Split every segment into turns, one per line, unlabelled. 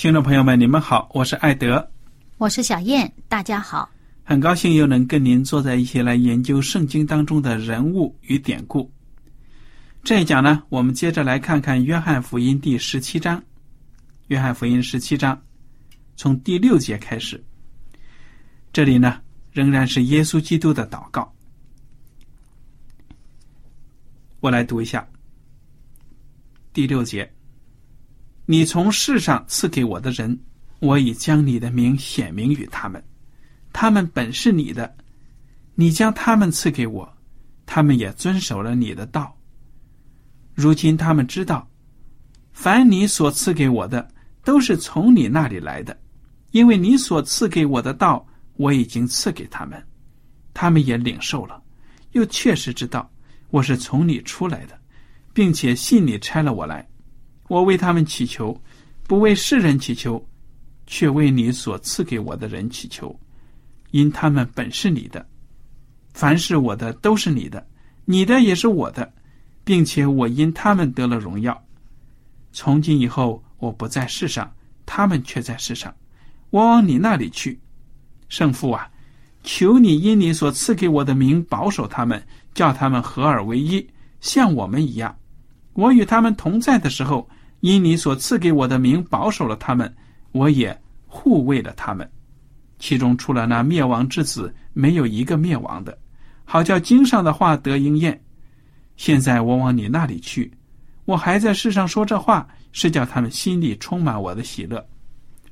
听众朋友们，你们好，我是艾德，
我是小燕，大家好，
很高兴又能跟您坐在一起来研究圣经当中的人物与典故。这一讲呢，我们接着来看看《约翰福音》第十七章，《约翰福音》十七章，从第六节开始。这里呢，仍然是耶稣基督的祷告。我来读一下第六节：“你从世上赐给我的人，我已将你的名显明于他们，他们本是你的，你将他们赐给我，他们也遵守了你的道。”如今他们知道，凡你所赐给我的，都是从你那里来的，因为你所赐给我的道，我已经赐给他们，他们也领受了，又确实知道我是从你出来的，并且信你差了我来。我为他们祈求，不为世人祈求，却为你所赐给我的人祈求，因他们本是你的，凡是我的都是你的，你的也是我的。并且我因他们得了荣耀。从今以后，我不在世上，他们却在世上。我往你那里去，圣父啊，求你因你所赐给我的名保守他们，叫他们合而为一，像我们一样。我与他们同在的时候，因你所赐给我的名保守了他们，我也护卫了他们。其中除了那灭亡之子，没有一个灭亡的，好叫经上的话得应验。现在我往你那里去，我还在世上说这话，是叫他们心里充满我的喜乐。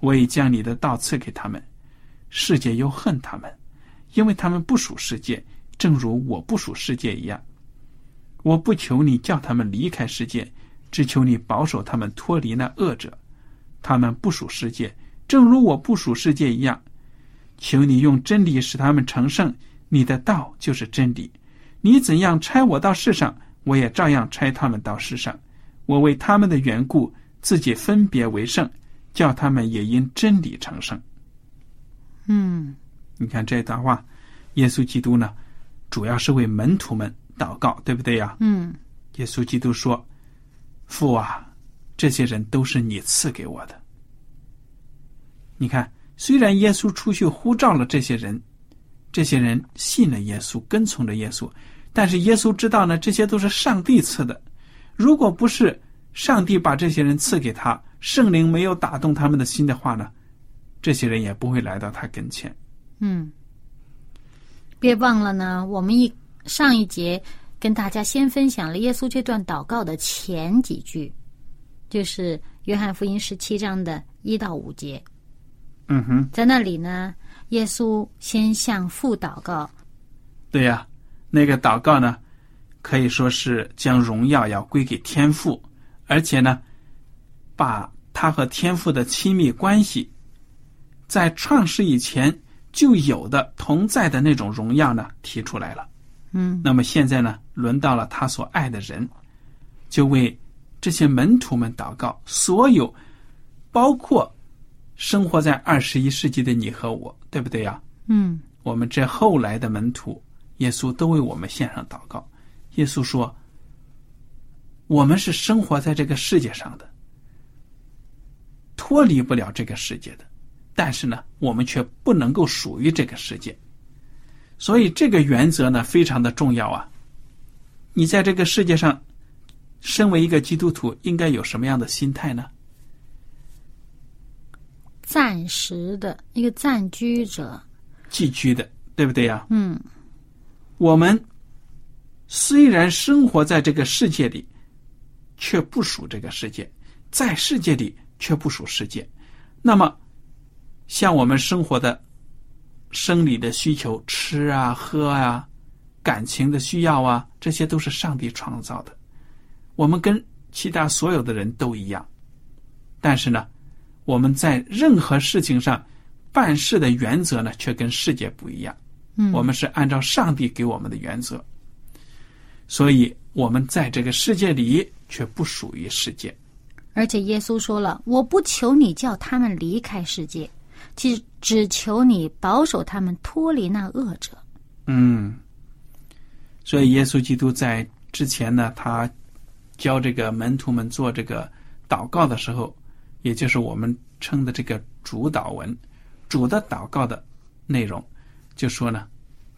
我已将你的道赐给他们，世界又恨他们，因为他们不属世界，正如我不属世界一样。我不求你叫他们离开世界，只求你保守他们脱离那恶者。他们不属世界，正如我不属世界一样。求你用真理使他们成圣，你的道就是真理。你怎样拆我到世上，我也照样拆他们到世上。我为他们的缘故，自己分别为圣，叫他们也因真理成圣。
嗯，
你看这段话，耶稣基督呢，主要是为门徒们祷告，对不对呀？
嗯，
耶稣基督说：“父啊，这些人都是你赐给我的。”你看，虽然耶稣出去呼召了这些人。这些人信了耶稣，跟从着耶稣，但是耶稣知道呢，这些都是上帝赐的。如果不是上帝把这些人赐给他，圣灵没有打动他们的心的话呢，这些人也不会来到他跟前。
嗯，别忘了呢，我们一上一节跟大家先分享了耶稣这段祷告的前几句，就是约翰福音十七章的一到五节。
嗯哼，
在那里呢。耶稣先向父祷告，
对呀，那个祷告呢，可以说是将荣耀要归给天父，而且呢，把他和天父的亲密关系，在创世以前就有的同在的那种荣耀呢提出来了。
嗯
那么现在呢，轮到了他所爱的人，就为这些门徒们祷告。所有，包括生活在二十一世纪的你和我，对不对呀？
嗯
我们这后来的门徒，耶稣都为我们献上祷告。耶稣说：“我们是生活在这个世界上的，脱离不了这个世界的，但是呢，我们却不能够属于这个世界。所以这个原则呢，非常的重要啊。你在这个世界上，身为一个基督徒，应该有什么样的心态呢？
暂时的一个暂居者，
寄居的，对不对呀？
嗯
我们虽然生活在这个世界里，却不属这个世界；在世界里却不属世界。那么，像我们生活的生理的需求，吃啊、喝啊，感情的需要啊，这些都是上帝创造的。我们跟其他所有的人都一样，但是呢，我们在任何事情上办事的原则呢，却跟世界不一样。
嗯，
我们是按照上帝给我们的原则，所以我们在这个世界里却不属于世界。
而且耶稣说了：“我不求你叫他们离开世界，只只求你保守他们脱离那恶者。
嗯，所以耶稣基督在之前呢，他教这个门徒们做这个祷告的时候，也就是我们称的这个主祷文，主的祷告的内容，就说呢，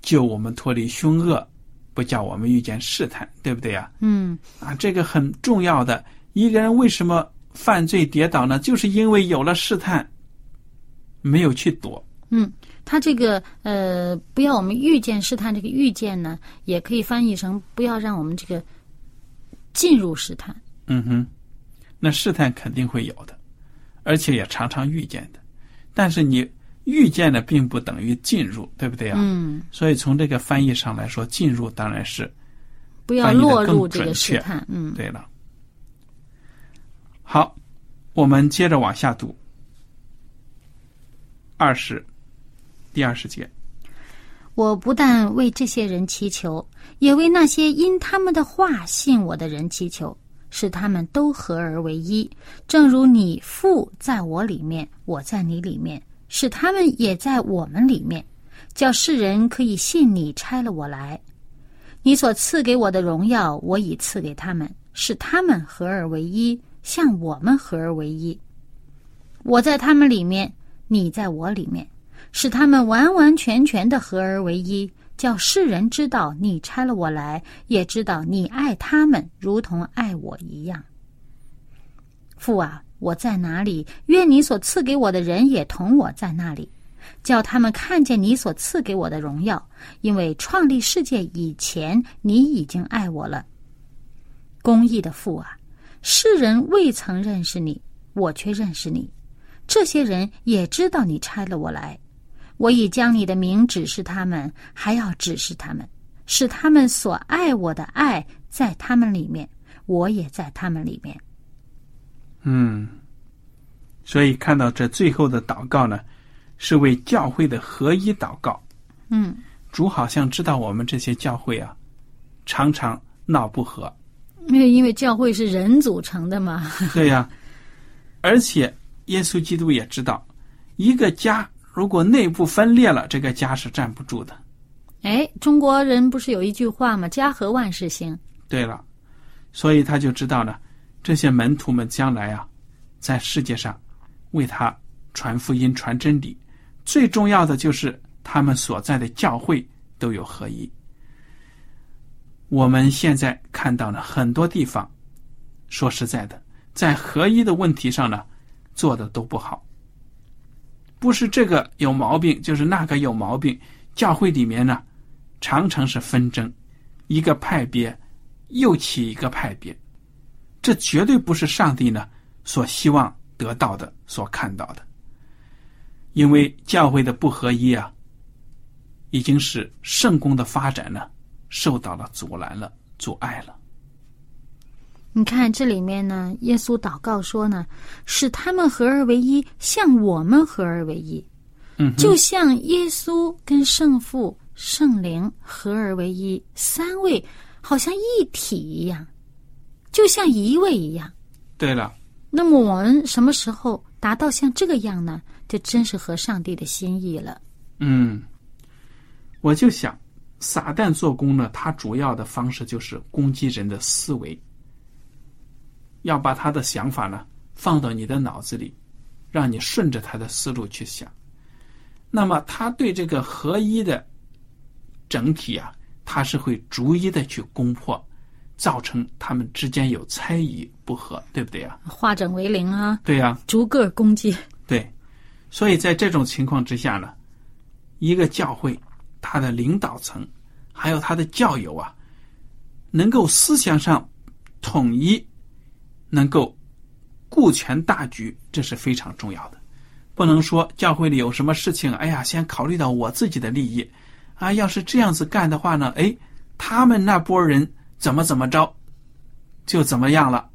救我们脱离凶恶，不叫我们遇见试探，对不对呀？”
嗯
啊，这个很重要的。一个人为什么犯罪跌倒呢？就是因为有了试探，没有去躲。
嗯，他这个呃，不要我们遇见试探，这个遇见呢，也可以翻译成不要让我们这个进入试探。
嗯哼，那试探肯定会有的，而且也常常遇见的。但是你遇见的并不等于进入，对不对啊？
嗯，
所以从这个翻译上来说，进入当然是
不要落入这个试探。嗯，
对了。好，我们接着往下读。二十，第二十节。
我不但为这些人祈求，也为那些因他们的话信我的人祈求，使他们都合而为一，正如你父在我里面，我在你里面，使他们也在我们里面，叫世人可以信你差了我来。你所赐给我的荣耀，我已赐给他们，使他们合而为一，像我们合而为一。我在他们里面，你在我里面。使他们完完全全的合而为一，叫世人知道你拆了我来，也知道你爱他们如同爱我一样。父啊，我在哪里，愿你所赐给我的人也同我在那里，叫他们看见你所赐给我的荣耀，因为创立世界以前，你已经爱我了。公义的父啊，世人未曾认识你，我却认识你，这些人也知道你拆了我来。我已将你的名指示他们，还要指示他们，使他们所爱我的爱在他们里面，我也在他们里面。
嗯，所以看到这最后的祷告呢，是为教会的合一祷告。
嗯，
主好像知道我们这些教会啊，常常闹不和。
因为因为教会是人组成的嘛。
对呀、而且耶稣基督也知道，一个家如果内部分裂了，这个家是站不住的。
哎，中国人不是有一句话吗？“家和万事兴
对了，所以他就知道了，这些门徒们将来啊，在世界上为他传福音、传真理，最重要的就是他们所在的教会都有合一。我们现在看到了，很多地方，说实在的，在合一的问题上呢，做的都不好。不是这个有毛病，就是那个有毛病。教会里面呢，常常是纷争，一个派别又起一个派别，这绝对不是上帝呢所希望得到的、所看到的。因为教会的不合一啊，已经使圣公的发展呢受到了阻拦了、阻碍了。
你看这里面呢，耶稣祷告说呢，使他们合而为一，像我们合而为一。
嗯，
就像耶稣跟圣父圣灵合而为一，三位好像一体一样，就像一位一样。
对了，
那么我们什么时候达到像这个样呢？这真是合上帝的心意了。
嗯，我就想，撒旦做工呢，他主要的方式就是攻击人的思维，要把他的想法呢放到你的脑子里，让你顺着他的思路去想。那么他对这个合一的整体啊，他是会逐一的去攻破，造成他们之间有猜疑不和，对不对啊？
化整为零啊，
对呀、
逐个攻击。
对，所以在这种情况之下呢，一个教会他的领导层还有他的教友啊，能够思想上统一，能够顾全大局，这是非常重要的。不能说教会里有什么事情，哎呀，先考虑到我自己的利益啊。要是这样子干的话呢，哎，他们那波人怎么怎么着，就怎么样了，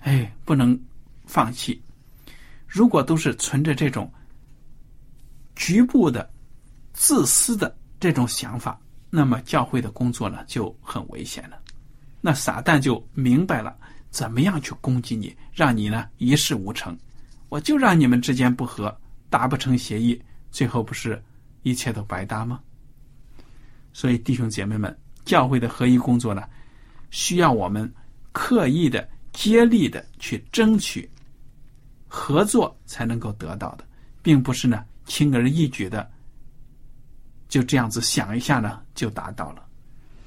哎，不能放弃。如果都是存着这种局部的、自私的这种想法，那么教会的工作呢就很危险了。那撒旦就明白了怎么样去攻击你，让你呢一事无成。我就让你们之间不和，达不成协议，最后不是一切都白搭吗？所以弟兄姐妹们，教会的合一工作呢，需要我们刻意的、接力的去争取。合作才能够得到的，并不是呢轻而易举的就这样子想一下呢就达到了。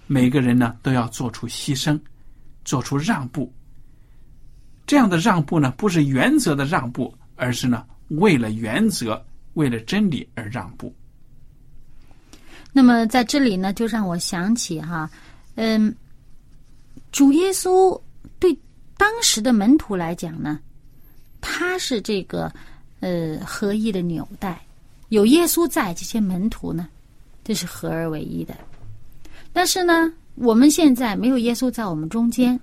每个人呢都要做出牺牲，做出让步。这样的让步呢，不是原则的让步，而是呢为了原则、为了真理而让步。
那么在这里呢，就让我想起哈，嗯，主耶稣对当时的门徒来讲呢，他是这个呃合一的纽带，有耶稣在，这些门徒呢，这是合而为一的。但是呢，我们现在没有耶稣在我们中间，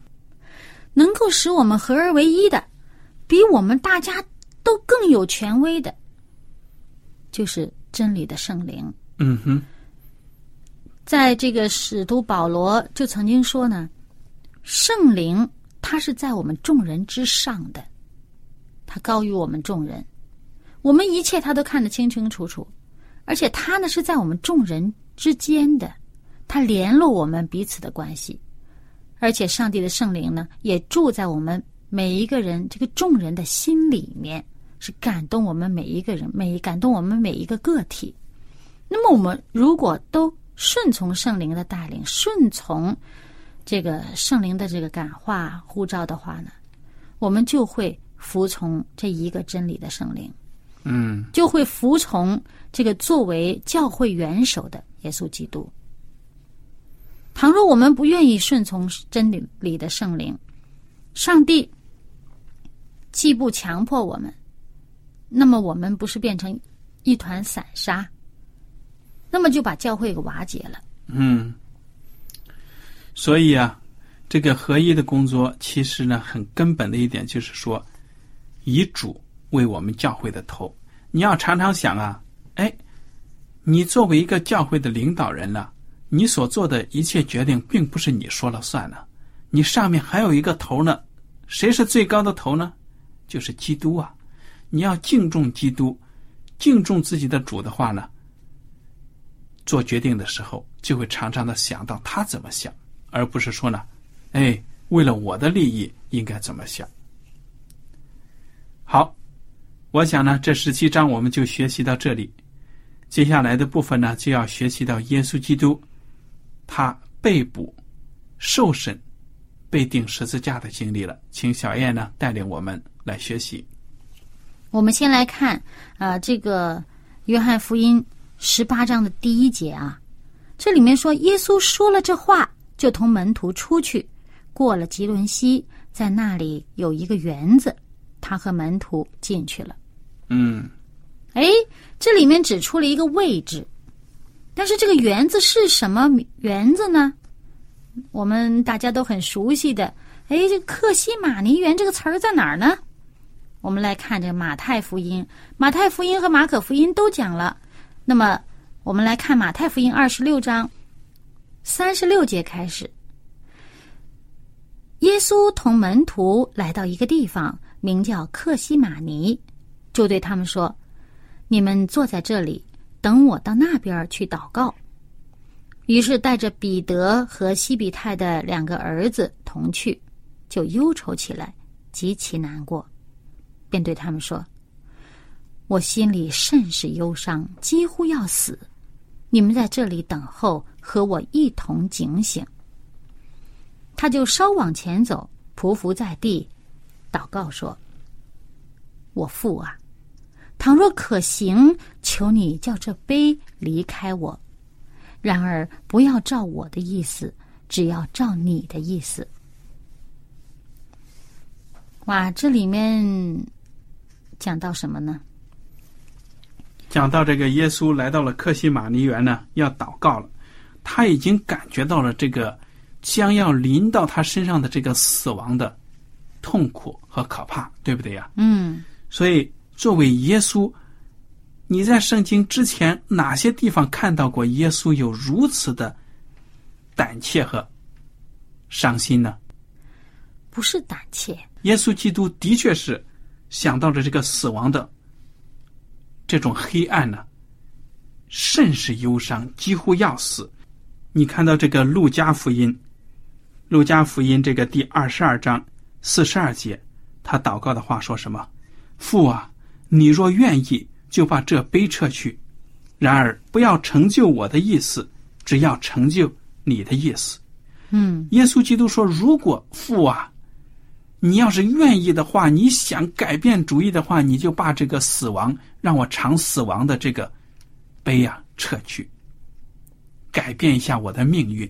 能够使我们合而为一的，比我们大家都更有权威的，就是真理的圣灵。
嗯哼，
在这个使徒保罗就曾经说呢，圣灵他是在我们众人之上的，他高于我们众人，我们一切他都看得清清楚楚，而且他呢是在我们众人之间的，他联络我们彼此的关系，而且上帝的圣灵呢也住在我们每一个人这个众人的心里面，是感动我们每一个人，每感动我们每一个个体。那么我们如果都顺从圣灵的带领，顺从这个圣灵的这个感化呼召的话呢，我们就会服从这一个真理的圣灵，
嗯，
就会服从这个作为教会元首的耶稣基督。倘若我们不愿意顺从真理里的圣灵，上帝既不强迫我们，那么我们不是变成一团散沙？那么就把教会给瓦解了。
嗯，所以啊，这个合一的工作，其实呢，很根本的一点就是说，以主为我们教会的头。你要常常想啊，哎，你作为一个教会的领导人了，你所做的一切决定，并不是你说了算呢，你上面还有一个头呢。谁是最高的头呢？就是基督啊！你要敬重基督，敬重自己的主的话呢？做决定的时候，就会常常的想到他怎么想，而不是说呢，哎，为了我的利益应该怎么想。好，我想呢，这十七章我们就学习到这里，接下来的部分呢，就要学习到耶稣基督他被捕、受审、被钉十字架的经历了。请小燕呢带领我们来学习。
我们先来看啊、呃这个约翰福音十八章的第一节啊，这里面说，耶稣说了这话，就同门徒出去，过了吉伦西，在那里有一个园子，他和门徒进去了。
嗯
哎，这里面指出了一个位置，但是这个园子是什么园子呢？我们大家都很熟悉的，哎，这个克西马尼园这个词儿在哪儿呢？我们来看这马太福音，马太福音和马可福音都讲了。那么我们来看马太福音二十六章三十六节开始。耶稣同门徒来到一个地方，名叫克西马尼，就对他们说：“你们坐在这里，等我到那边去祷告。”于是带着彼得和西比泰的两个儿子同去，就忧愁起来，极其难过，便对他们说：“我心里甚是忧伤，几乎要死。你们在这里等候，和我一同警醒。”他就稍往前走，匍匐在地，祷告说：“我父啊，倘若可行，求你叫这杯离开我。”然而，不要照我的意思，只要照你的意思。哇，这里面讲到什么呢？
讲到这个耶稣来到了克西马尼园呢，要祷告了。他已经感觉到了这个将要临到他身上的这个死亡的痛苦和可怕，对不对呀？
嗯。
所以，作为耶稣。你在圣经之前哪些地方看到过耶稣有如此的胆怯和伤心呢？
不是胆怯，
耶稣基督的确是想到了这个死亡的这种黑暗呢，甚是忧伤，几乎要死。你看到这个路加福音，路加福音这个第二十二章四十二节，他祷告的话说什么？父啊，你若愿意。就把这杯撤去，然而不要成就我的意思，只要成就你的意思。
嗯，
耶稣基督说：“如果父啊，你要是愿意的话，你想改变主意的话，你就把这个死亡让我尝死亡的这个杯呀撤去，改变一下我的命运。”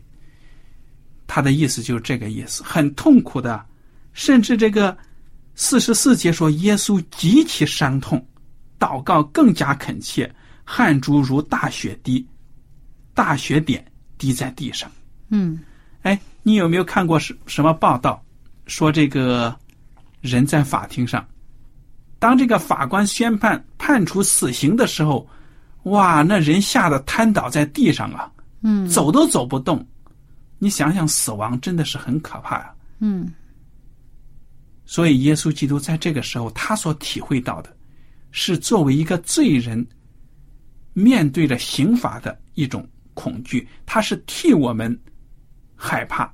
他的意思就是这个意思，很痛苦的，甚至这个四十四节说，耶稣极其伤痛。祷告更加恳切，汗珠如大雪滴，大雪点滴在地上。
嗯，
哎，你有没有看过什什么报道，说这个人在法庭上，当这个法官宣判判处死刑的时候，哇，那人吓得瘫倒在地上啊，
嗯，
走都走不动。你想想，死亡真的是很可怕呀。
嗯，
所以耶稣基督在这个时候，他所体会到的。是作为一个罪人，面对着刑罚的一种恐惧，他是替我们害怕。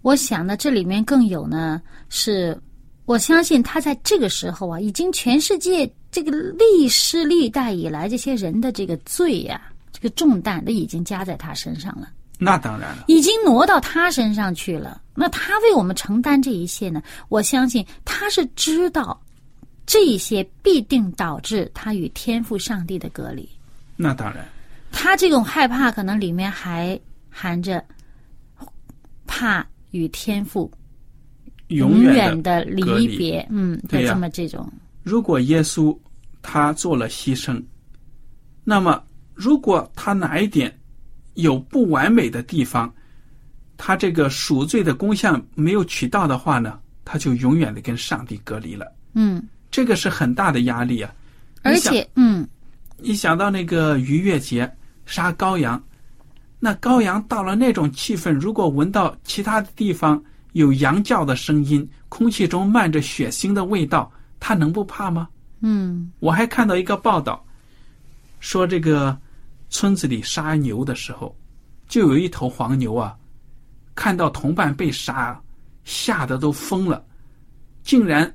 我想呢，这里面更有呢，是我相信他在这个时候啊，已经全世界这个历史历代以来这些人的这个罪呀，这个重担都已经加在他身上了。
那当然了，
已经挪到他身上去了。那他为我们承担这一切呢？我相信他是知道。这些必定导致他与天赋上帝的隔离。
那当然，
他这种害怕可能里面还含着怕与天赋
永
远
的
离别。嗯，
对
这么这种。
如果耶稣他做了牺牲，那么如果他哪一点有不完美的地方，他这个赎罪的功效没有取到的话呢，他就永远的跟上帝隔离了。
嗯。
这个是很大的压力啊！
而且，嗯，
一想到那个逾越节杀羔羊，那羔羊到了那种气氛，如果闻到其他的地方有羊叫的声音，空气中漫着血腥的味道，他能不怕吗？
嗯，
我还看到一个报道，说这个村子里杀牛的时候，就有一头黄牛啊，看到同伴被杀，吓得都疯了，竟然。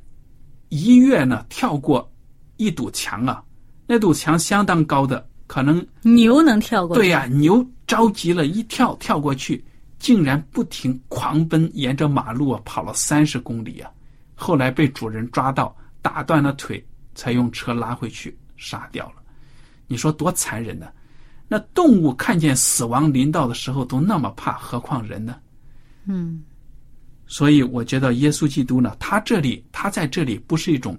一跃呢，跳过一堵墙啊，那堵墙相当高的，可能
牛能跳过。
对呀，牛着急了，一跳跳过去，竟然不停狂奔，沿着马路啊跑了三十公里啊，后来被主人抓到，打断了腿，才用车拉回去杀掉了。你说多残忍呢？那动物看见死亡临到的时候都那么怕，何况人呢？
嗯。
所以，我觉得耶稣基督呢，他这里，他在这里不是一种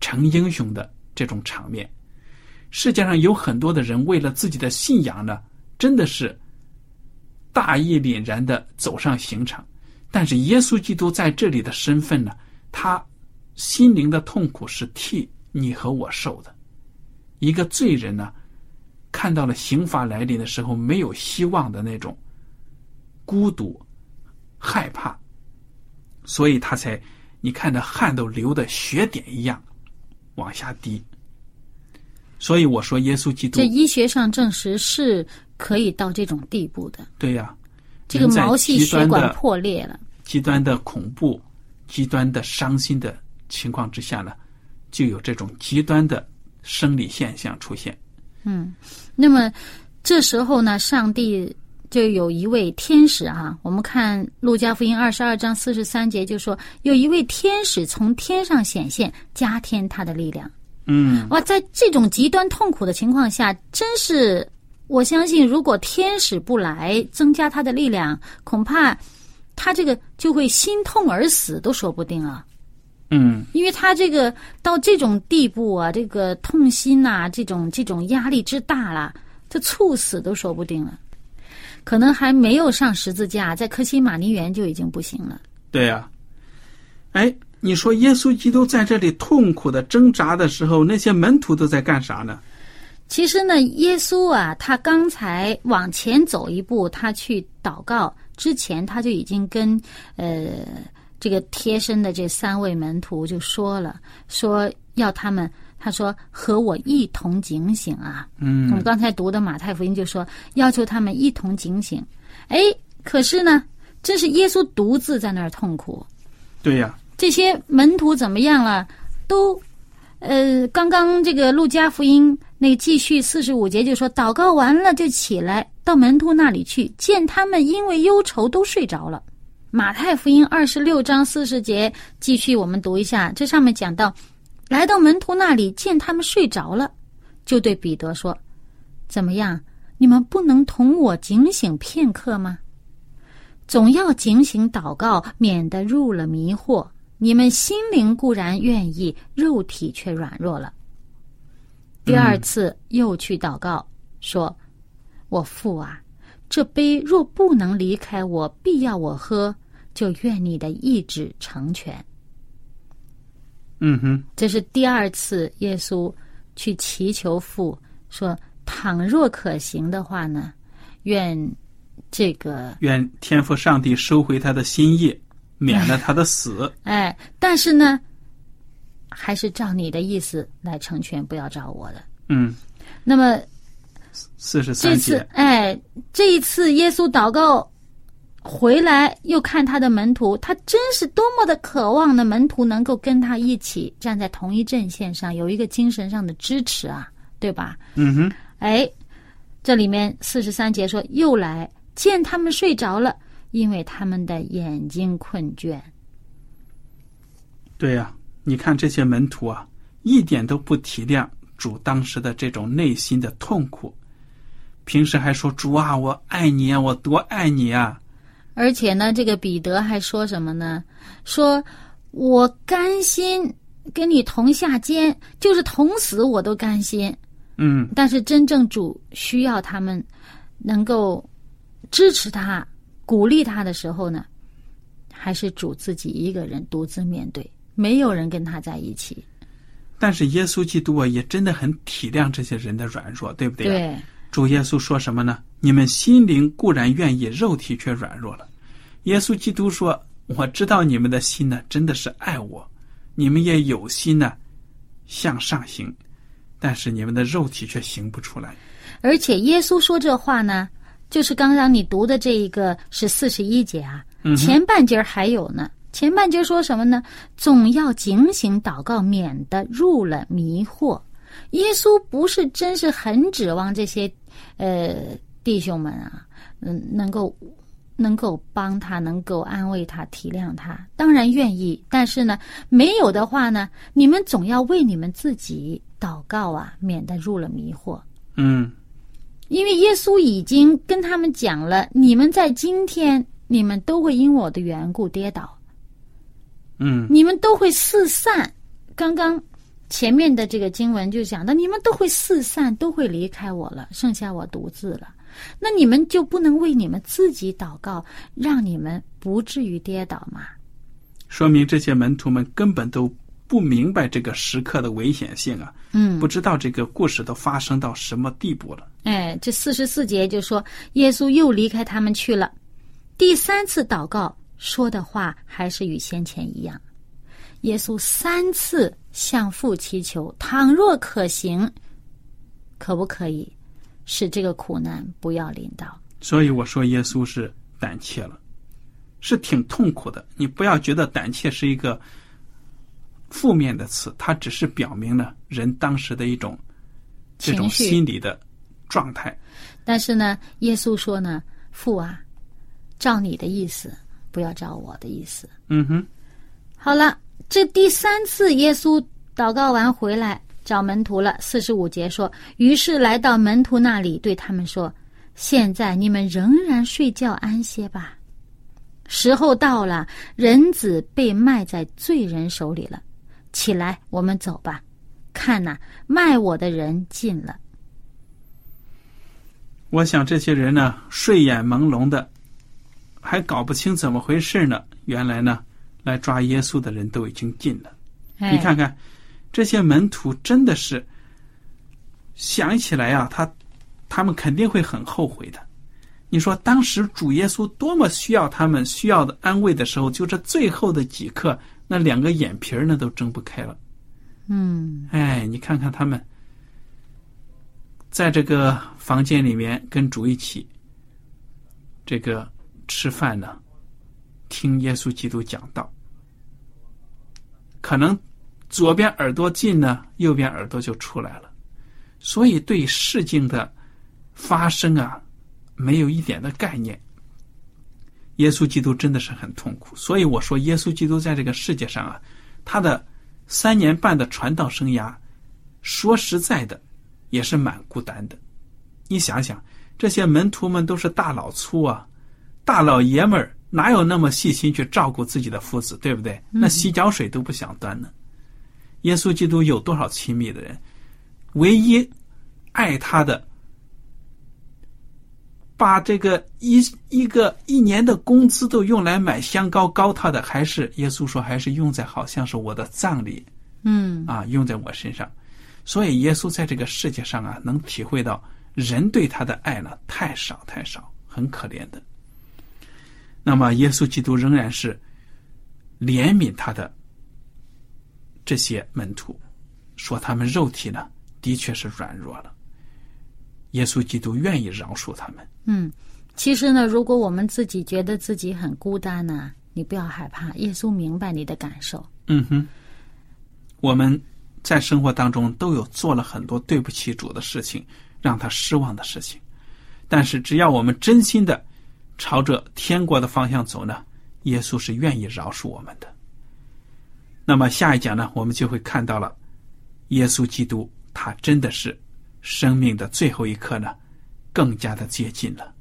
成英雄的这种场面。世界上有很多的人为了自己的信仰呢，真的是大义凛然的走上刑场。但是，耶稣基督在这里的身份呢，他心灵的痛苦是替你和我受的。一个罪人呢，看到了刑罚来临的时候没有希望的那种孤独、害怕，所以他才你看着汗都流的血点一样往下滴。所以我说，耶稣基督
这医学上证实是可以到这种地步的。
对呀、
这个毛细血管破裂了，
极端的恐怖、极端的伤心的情况之下呢，就有这种极端的生理现象出现。
那么这时候呢，上帝就有一位天使啊，我们看路加福音二十二章四十三节就说，有一位天使从天上显现，加添他的力量。
嗯，
哇，在这种极端痛苦的情况下，真是我相信，如果天使不来增加他的力量，恐怕他这个就会心痛而死都说不定啊。
嗯，
因为他这个到这种地步啊，这个痛心呐、这种这种压力之大了，这猝死都说不定了。可能还没有上十字架，在科西玛尼园就已经不行了。
对呀、哎，你说耶稣基督在这里痛苦的挣扎的时候，那些门徒都在干啥呢？
其实呢，耶稣啊，他刚才往前走一步，他去祷告之前，他就已经跟呃这个贴身的这三位门徒就说了，说要他们，他说和我一同警醒啊。
嗯
我们刚才读的马太福音就说要求他们一同警醒。哎，可是呢，这是耶稣独自在那儿痛苦，
对呀、
这些门徒怎么样了？都，呃，刚刚这个路加福音那个继续四十五节就说，祷告完了就起来到门徒那里去，见他们因为忧愁都睡着了。马太福音二十六章四十节继续我们读一下，这上面讲到，来到门徒那里见他们睡着了，就对彼得说：“怎么样？你们不能同我警醒片刻吗？总要警醒祷告，免得入了迷惑。你们心灵固然愿意，肉体却软弱了。第二次又去祷告，说：“我父啊，这杯若不能离开我，必要我喝，就愿你的意志成全。”
嗯哼，
这是第二次耶稣去祈求父说：“倘若可行的话呢，愿这个
愿天父上帝收回他的心意，免了他的死。
哎，但是呢，还是照你的意思来成全，不要照我的。
嗯，
那么
四十
这次
三节，，
哎，这一次耶稣祷告回来，又看他的门徒，他真是多么的渴望呢！门徒能够跟他一起站在同一阵线上，有一个精神上的支持啊，对吧？
嗯哼，
哎，这里面四十三节说，又来见他们睡着了，因为他们的眼睛困倦。
对呀、你看这些门徒啊，一点都不体谅主当时的这种内心的痛苦，平时还说主啊，我爱你啊，我多爱你啊，
而且呢，这个彼得还说什么呢？说我甘心跟你同下监，就是同死我都甘心。
嗯，
但是真正主需要他们能够支持他、鼓励他的时候呢，还是主自己一个人独自面对，没有人跟他在一起。
但是耶稣基督啊，也真的很体谅这些人的软弱，对不对、啊？
对，
主耶稣说什么呢？你们心灵固然愿意，肉体却软弱了。耶稣基督说：“我知道你们的心呢，真的是爱我，你们也有心呢，向上行，但是你们的肉体却行不出来。
而且耶稣说这话呢，就是刚刚你读的这一个是四十一节啊，
嗯
前半截还有呢。前半截说什么呢？总要警醒祷告，免得入了迷惑。耶稣不是真是很指望这些呃弟兄们啊，嗯，能够能够帮他，能够安慰他、体谅他，当然愿意。但是呢，没有的话呢，你们总要为你们自己祷告啊，免得入了迷惑。
嗯，
因为耶稣已经跟他们讲了，你们在今天，你们都会因我的缘故跌倒，
嗯，
你们都会四散。刚刚前面的这个经文就讲到，你们都会四散，都会离开我了，剩下我独自了。那你们就不能为你们自己祷告，让你们不至于跌倒吗？
说明这些门徒们根本都不明白这个时刻的危险性啊，
嗯
不知道这个故事都发生到什么地步了。
哎，这四十四节就说，耶稣又离开他们去了。第三次祷告说的话还是与先前一样。耶稣三次向父祈求，倘若可行，可不可以使这个苦难不要临到？
所以我说耶稣是胆怯了，是挺痛苦的。你不要觉得胆怯是一个负面的词，它只是表明了人当时的一种这种心理的状态。
但是呢，耶稣说呢，父啊，照你的意思，不要照我的意思。
嗯哼，
好了，这第三次耶稣祷告完回来找门徒了。四十五节说，于是来到门徒那里，对他们说：“现在你们仍然睡觉安歇吧。时候到了，人子被卖在罪人手里了。起来，我们走吧。看呐、卖我的人进了。
我想这些人呢，睡眼朦胧的，还搞不清怎么回事呢。原来呢，来抓耶稣的人都已经进了。
哎
你看看，这些门徒真的是想起来啊，他他们肯定会很后悔的。你说当时主耶稣多么需要他们需要的安慰的时候，就这最后的几刻，那两个眼皮儿呢都睁不开了。
嗯，
哎，你看看他们，在这个房间里面跟主一起这个吃饭呢，听耶稣基督讲道，可能左边耳朵进呢，右边耳朵就出来了，所以对事情的发生啊，没有一点的概念。耶稣基督真的是很痛苦，所以我说，耶稣基督在这个世界上啊，他的三年半的传道生涯，说实在的，也是蛮孤单的。你想想，这些门徒们都是大老粗啊，大老爷们儿，哪有那么细心去照顾自己的夫子，对不对？那洗脚水都不想端呢。耶稣基督有多少亲密的人？唯一爱他的，把这个一一个一年的工资都用来买香膏膏他的，还是耶稣说，还是用在好像是我的葬礼
嗯，
啊，用在我身上。所以耶稣在这个世界上啊，能体会到人对他的爱呢太少太少，很可怜的。那么耶稣基督仍然是怜悯他的这些门徒，说他们肉体呢的确是软弱了。耶稣基督愿意饶恕他们。
嗯，其实呢，如果我们自己觉得自己很孤单呢，你不要害怕，耶稣明白你的感受。
嗯哼，我们在生活当中都有做了很多对不起主的事情，让他失望的事情。但是只要我们真心的朝着天国的方向走呢，耶稣是愿意饶恕我们的。那么下一讲呢，我们就会看到了，耶稣基督他真的是生命的最后一刻呢，更加的接近了。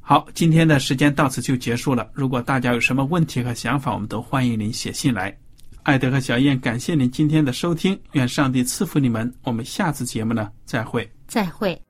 好，今天的时间到此就结束了。如果大家有什么问题和想法，我们都欢迎您写信来。艾德和小燕，感谢您今天的收听，愿上帝赐福你们。我们下次节目呢，再会。
再会。